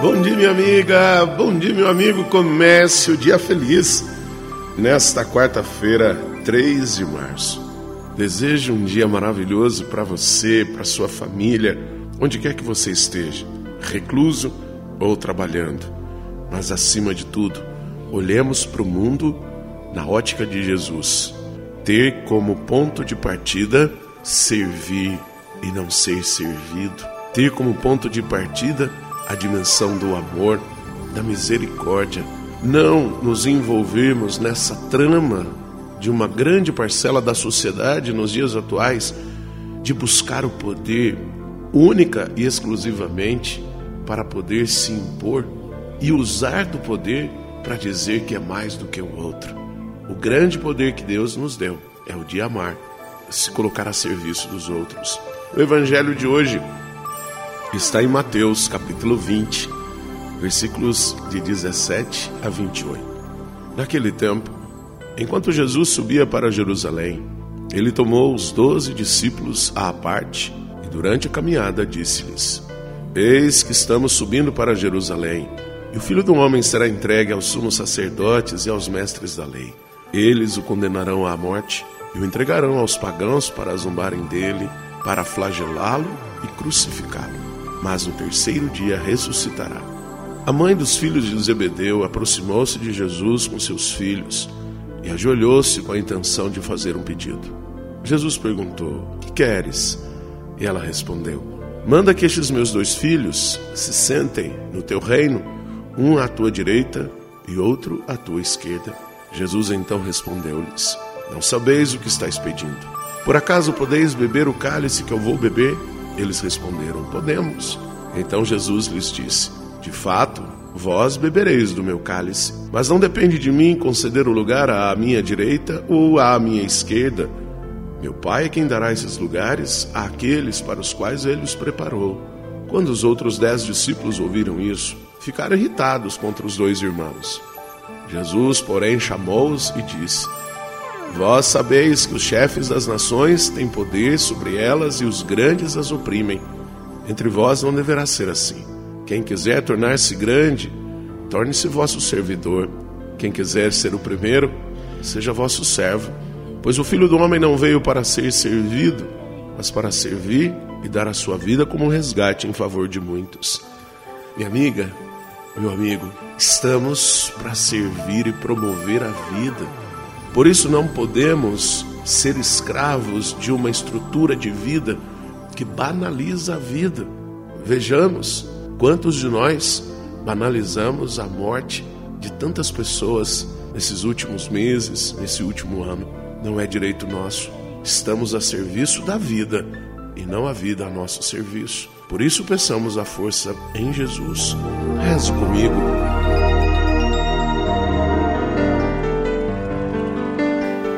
Bom dia, minha amiga. Bom dia, meu amigo. Comece o dia feliz nesta quarta-feira, 3 de março. Desejo um dia maravilhoso para você, para sua família, onde quer que você esteja, recluso ou trabalhando. Mas acima de tudo, olhemos para o mundo na ótica de Jesus. Ter como ponto de partida servir e não ser servido. Ter como ponto de partida a dimensão do amor, da misericórdia. Não nos envolvermos nessa trama de uma grande parcela da sociedade nos dias atuais de buscar o poder única e exclusivamente para poder se impor e usar do poder para dizer que é mais do que o outro. O grande poder que Deus nos deu é o de amar, se colocar a serviço dos outros. O evangelho de hoje está em Mateus, capítulo 20, versículos de 17 a 28. Naquele tempo, enquanto Jesus subia para Jerusalém, ele tomou os doze discípulos à parte e, durante a caminhada, disse-lhes: Eis que estamos subindo para Jerusalém, e o filho do homem será entregue aos sumos sacerdotes e aos mestres da lei. Eles o condenarão à morte e o entregarão aos pagãos para zombarem dele, para flagelá-lo e crucificá-lo mas no terceiro dia ressuscitará. A mãe dos filhos de Zebedeu aproximou-se de Jesus com seus filhos e ajoelhou-se com a intenção de fazer um pedido. Jesus perguntou: Que queres? E ela respondeu: Manda que estes meus dois filhos se sentem no teu reino, um à tua direita e outro à tua esquerda. Jesus então respondeu-lhes: Não sabeis o que estáis pedindo. Por acaso podeis beber o cálice que eu vou beber? Eles responderam: Podemos. Então Jesus lhes disse: De fato, vós bebereis do meu cálice, mas não depende de mim conceder o lugar à minha direita ou à minha esquerda. Meu Pai é quem dará esses lugares àqueles para os quais ele os preparou. Quando os outros dez discípulos ouviram isso, ficaram irritados contra os dois irmãos. Jesus, porém, chamou-os e disse: Vós sabeis que os chefes das nações têm poder sobre elas e os grandes as oprimem. Entre vós não deverá ser assim. Quem quiser tornar-se grande, torne-se vosso servidor. Quem quiser ser o primeiro, seja vosso servo. Pois o filho do homem não veio para ser servido, mas para servir e dar a sua vida como resgate em favor de muitos. Minha amiga, meu amigo, estamos para servir e promover a vida por isso não podemos ser escravos de uma estrutura de vida que banaliza a vida. Vejamos quantos de nós banalizamos a morte de tantas pessoas nesses últimos meses, nesse último ano. Não é direito nosso. Estamos a serviço da vida e não a vida a nosso serviço. Por isso peçamos a força em Jesus. Reze comigo.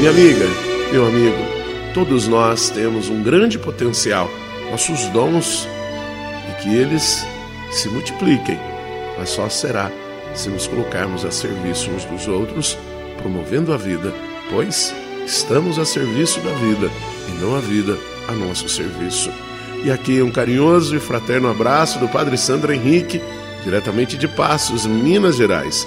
Minha amiga, meu amigo, todos nós temos um grande potencial, nossos dons, e que eles se multipliquem, mas só será se nos colocarmos a serviço uns dos outros, promovendo a vida, pois estamos a serviço da vida e não a vida a nosso serviço. E aqui um carinhoso e fraterno abraço do Padre Sandro Henrique, diretamente de Passos, Minas Gerais.